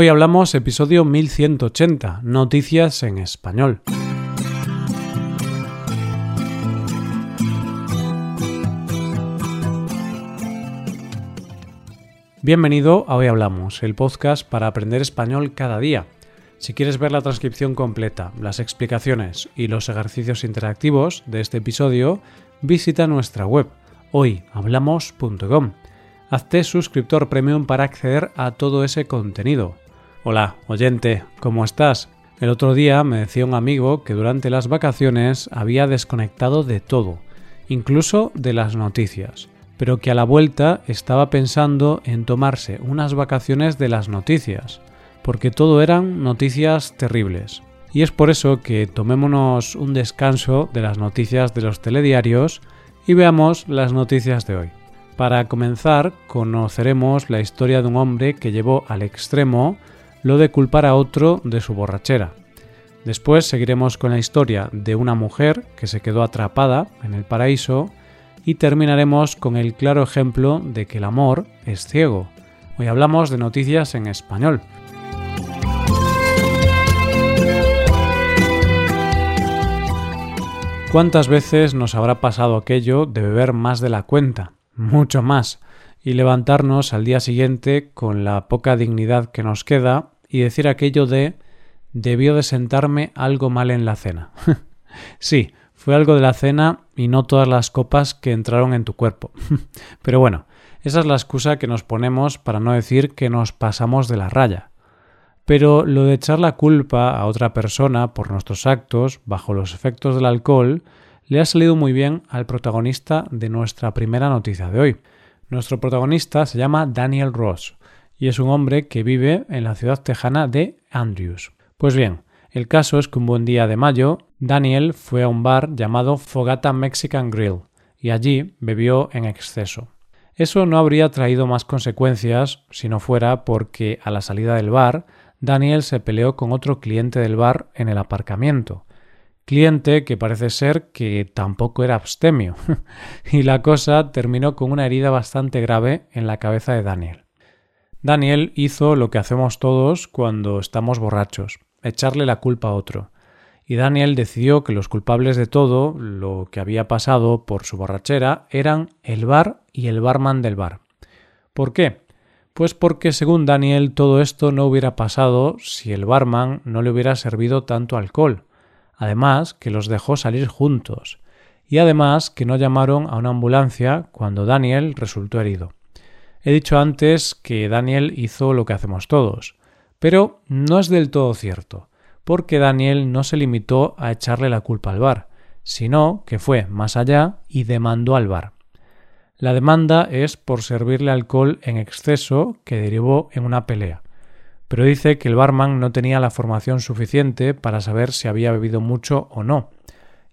Hoy hablamos episodio 1180, Noticias en Español. Bienvenido a Hoy Hablamos, el podcast para aprender español cada día. Si quieres ver la transcripción completa, las explicaciones y los ejercicios interactivos de este episodio, visita nuestra web hoyhablamos.com. Hazte suscriptor premium para acceder a todo ese contenido. Hola, oyente, ¿cómo estás? El otro día me decía un amigo que durante las vacaciones había desconectado de todo, incluso de las noticias pero que a la vuelta estaba pensando en tomarse unas vacaciones de las noticias, porque todo eran noticias terribles. Y es por eso que tomémonos un descanso de las noticias de los telediarios y veamos las noticias de hoy. Para comenzar, conoceremos la historia de un hombre que llevó al extremo lo de culpar a otro de su borrachera. Después seguiremos con la historia de una mujer que se quedó atrapada en el paraíso y terminaremos con el claro ejemplo de que el amor es ciego. Hoy hablamos de noticias en español. ¿Cuántas veces nos habrá pasado aquello de beber más de la cuenta? Mucho más. Y levantarnos al día siguiente con la poca dignidad que nos queda y decir aquello de debió de sentarme algo mal en la cena. sí, fue algo de la cena y no todas las copas que entraron en tu cuerpo. Pero bueno, esa es la excusa que nos ponemos para no decir que nos pasamos de la raya. Pero lo de echar la culpa a otra persona por nuestros actos bajo los efectos del alcohol le ha salido muy bien al protagonista de nuestra primera noticia de hoy. Nuestro protagonista se llama Daniel Ross y es un hombre que vive en la ciudad tejana de Andrews. Pues bien, el caso es que un buen día de mayo, Daniel fue a un bar llamado Fogata Mexican Grill y allí bebió en exceso. Eso no habría traído más consecuencias si no fuera porque a la salida del bar, Daniel se peleó con otro cliente del bar en el aparcamiento. Cliente que parece ser que tampoco era abstemio. y la cosa terminó con una herida bastante grave en la cabeza de Daniel. Daniel hizo lo que hacemos todos cuando estamos borrachos echarle la culpa a otro. Y Daniel decidió que los culpables de todo lo que había pasado por su borrachera eran el bar y el barman del bar. ¿Por qué? Pues porque según Daniel todo esto no hubiera pasado si el barman no le hubiera servido tanto alcohol. Además que los dejó salir juntos. Y además que no llamaron a una ambulancia cuando Daniel resultó herido. He dicho antes que Daniel hizo lo que hacemos todos. Pero no es del todo cierto, porque Daniel no se limitó a echarle la culpa al bar, sino que fue más allá y demandó al bar. La demanda es por servirle alcohol en exceso que derivó en una pelea, pero dice que el barman no tenía la formación suficiente para saber si había bebido mucho o no,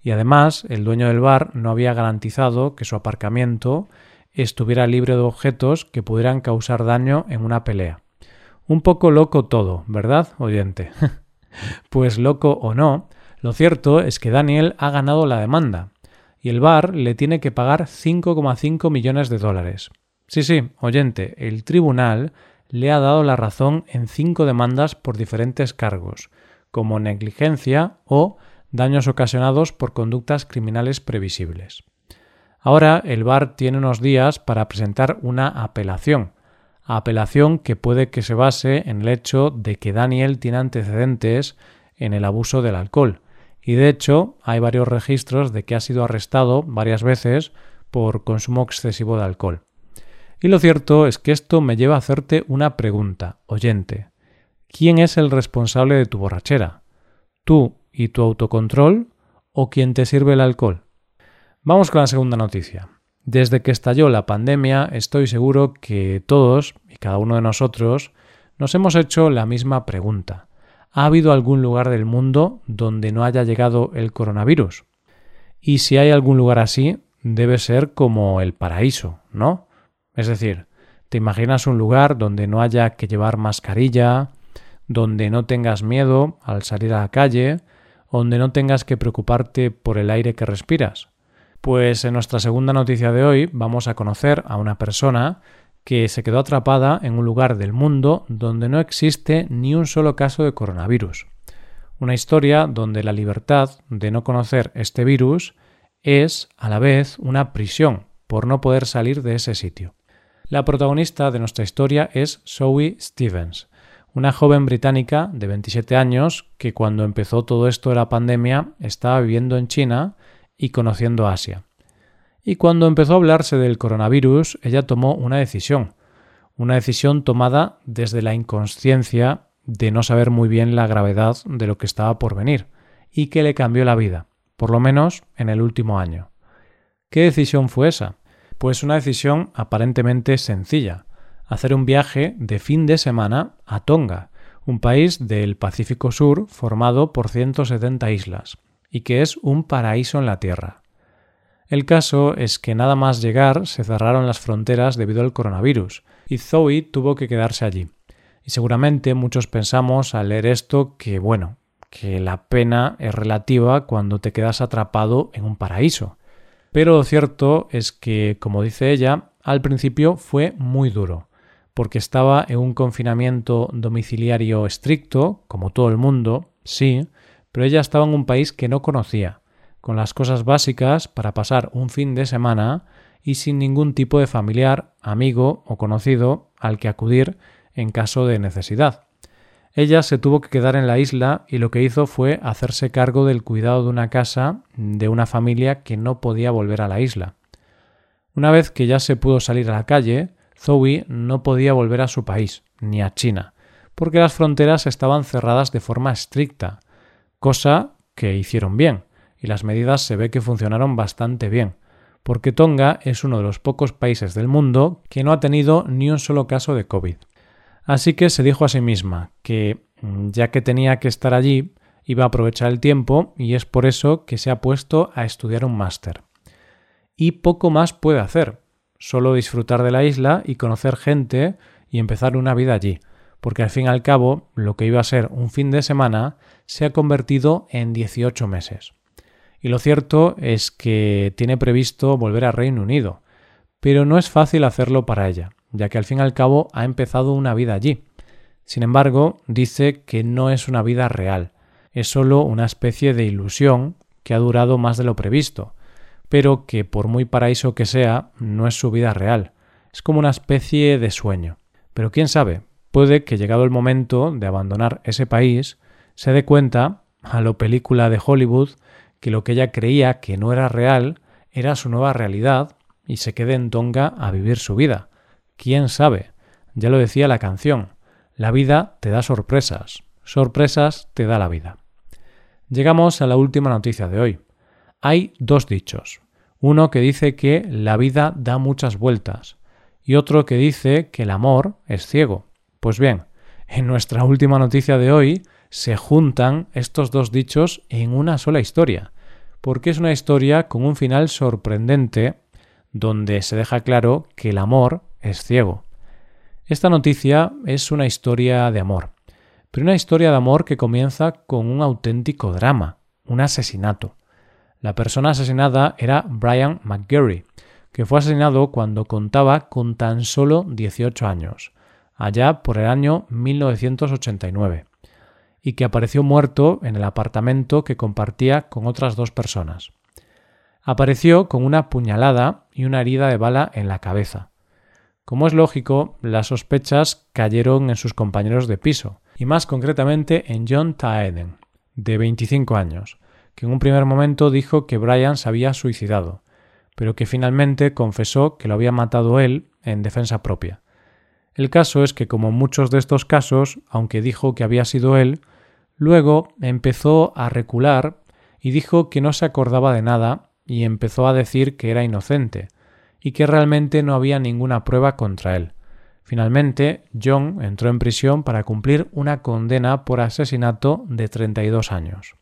y además el dueño del bar no había garantizado que su aparcamiento estuviera libre de objetos que pudieran causar daño en una pelea. Un poco loco todo, ¿verdad, oyente? pues loco o no, lo cierto es que Daniel ha ganado la demanda y el bar le tiene que pagar 5,5 millones de dólares. Sí, sí, oyente, el tribunal le ha dado la razón en cinco demandas por diferentes cargos, como negligencia o daños ocasionados por conductas criminales previsibles. Ahora el bar tiene unos días para presentar una apelación, apelación que puede que se base en el hecho de que Daniel tiene antecedentes en el abuso del alcohol. Y de hecho hay varios registros de que ha sido arrestado varias veces por consumo excesivo de alcohol. Y lo cierto es que esto me lleva a hacerte una pregunta, oyente. ¿Quién es el responsable de tu borrachera? ¿Tú y tu autocontrol o quien te sirve el alcohol? Vamos con la segunda noticia. Desde que estalló la pandemia, estoy seguro que todos y cada uno de nosotros nos hemos hecho la misma pregunta. ¿Ha habido algún lugar del mundo donde no haya llegado el coronavirus? Y si hay algún lugar así, debe ser como el paraíso, ¿no? Es decir, ¿te imaginas un lugar donde no haya que llevar mascarilla, donde no tengas miedo al salir a la calle, donde no tengas que preocuparte por el aire que respiras? Pues en nuestra segunda noticia de hoy vamos a conocer a una persona que se quedó atrapada en un lugar del mundo donde no existe ni un solo caso de coronavirus. Una historia donde la libertad de no conocer este virus es, a la vez, una prisión por no poder salir de ese sitio. La protagonista de nuestra historia es Zoe Stevens, una joven británica de 27 años que cuando empezó todo esto de la pandemia estaba viviendo en China y conociendo Asia. Y cuando empezó a hablarse del coronavirus, ella tomó una decisión, una decisión tomada desde la inconsciencia de no saber muy bien la gravedad de lo que estaba por venir, y que le cambió la vida, por lo menos en el último año. ¿Qué decisión fue esa? Pues una decisión aparentemente sencilla, hacer un viaje de fin de semana a Tonga, un país del Pacífico Sur formado por 170 islas, y que es un paraíso en la Tierra. El caso es que nada más llegar se cerraron las fronteras debido al coronavirus, y Zoe tuvo que quedarse allí. Y seguramente muchos pensamos al leer esto que, bueno, que la pena es relativa cuando te quedas atrapado en un paraíso. Pero cierto es que, como dice ella, al principio fue muy duro, porque estaba en un confinamiento domiciliario estricto, como todo el mundo, sí, pero ella estaba en un país que no conocía, con las cosas básicas para pasar un fin de semana y sin ningún tipo de familiar, amigo o conocido al que acudir en caso de necesidad. Ella se tuvo que quedar en la isla y lo que hizo fue hacerse cargo del cuidado de una casa de una familia que no podía volver a la isla. Una vez que ya se pudo salir a la calle, Zoe no podía volver a su país, ni a China, porque las fronteras estaban cerradas de forma estricta, cosa que hicieron bien, y las medidas se ve que funcionaron bastante bien, porque Tonga es uno de los pocos países del mundo que no ha tenido ni un solo caso de COVID. Así que se dijo a sí misma que, mm, ya que tenía que estar allí, iba a aprovechar el tiempo y es por eso que se ha puesto a estudiar un máster. Y poco más puede hacer, solo disfrutar de la isla y conocer gente y empezar una vida allí, porque al fin y al cabo lo que iba a ser un fin de semana se ha convertido en 18 meses. Y lo cierto es que tiene previsto volver a Reino Unido, pero no es fácil hacerlo para ella, ya que al fin y al cabo ha empezado una vida allí. Sin embargo, dice que no es una vida real, es solo una especie de ilusión que ha durado más de lo previsto, pero que por muy paraíso que sea, no es su vida real, es como una especie de sueño. Pero quién sabe, puede que llegado el momento de abandonar ese país, se dé cuenta, a lo película de Hollywood, que lo que ella creía que no era real era su nueva realidad y se quede en Tonga a vivir su vida. ¿Quién sabe? Ya lo decía la canción, la vida te da sorpresas, sorpresas te da la vida. Llegamos a la última noticia de hoy. Hay dos dichos. Uno que dice que la vida da muchas vueltas y otro que dice que el amor es ciego. Pues bien, en nuestra última noticia de hoy se juntan estos dos dichos en una sola historia, porque es una historia con un final sorprendente donde se deja claro que el amor es ciego. Esta noticia es una historia de amor, pero una historia de amor que comienza con un auténtico drama, un asesinato. La persona asesinada era Brian McGarry, que fue asesinado cuando contaba con tan solo 18 años, allá por el año 1989 y que apareció muerto en el apartamento que compartía con otras dos personas. Apareció con una puñalada y una herida de bala en la cabeza. Como es lógico, las sospechas cayeron en sus compañeros de piso, y más concretamente en John Taeden, de 25 años, que en un primer momento dijo que Brian se había suicidado, pero que finalmente confesó que lo había matado él en defensa propia. El caso es que, como muchos de estos casos, aunque dijo que había sido él, Luego empezó a recular y dijo que no se acordaba de nada y empezó a decir que era inocente y que realmente no había ninguna prueba contra él. Finalmente, John entró en prisión para cumplir una condena por asesinato de 32 años.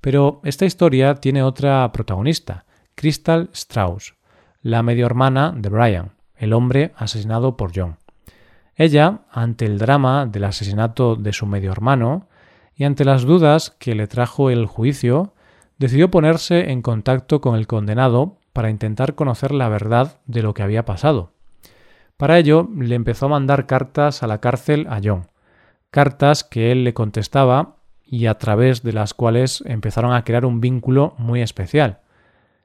Pero esta historia tiene otra protagonista, Crystal Strauss, la medio hermana de Brian, el hombre asesinado por John. Ella, ante el drama del asesinato de su medio hermano, y ante las dudas que le trajo el juicio, decidió ponerse en contacto con el condenado para intentar conocer la verdad de lo que había pasado. Para ello, le empezó a mandar cartas a la cárcel a John, cartas que él le contestaba y a través de las cuales empezaron a crear un vínculo muy especial.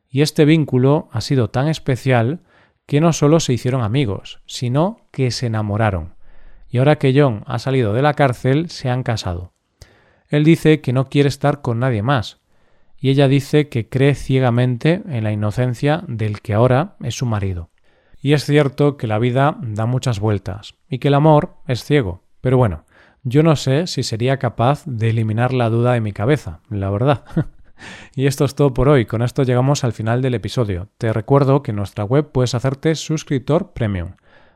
Y este vínculo ha sido tan especial que no solo se hicieron amigos, sino que se enamoraron. Y ahora que John ha salido de la cárcel, se han casado. Él dice que no quiere estar con nadie más, y ella dice que cree ciegamente en la inocencia del que ahora es su marido. Y es cierto que la vida da muchas vueltas, y que el amor es ciego, pero bueno, yo no sé si sería capaz de eliminar la duda de mi cabeza, la verdad. y esto es todo por hoy, con esto llegamos al final del episodio. Te recuerdo que en nuestra web puedes hacerte suscriptor premium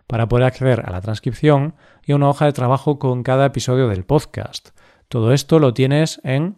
para poder acceder a la transcripción y a una hoja de trabajo con cada episodio del podcast. Todo esto lo tienes en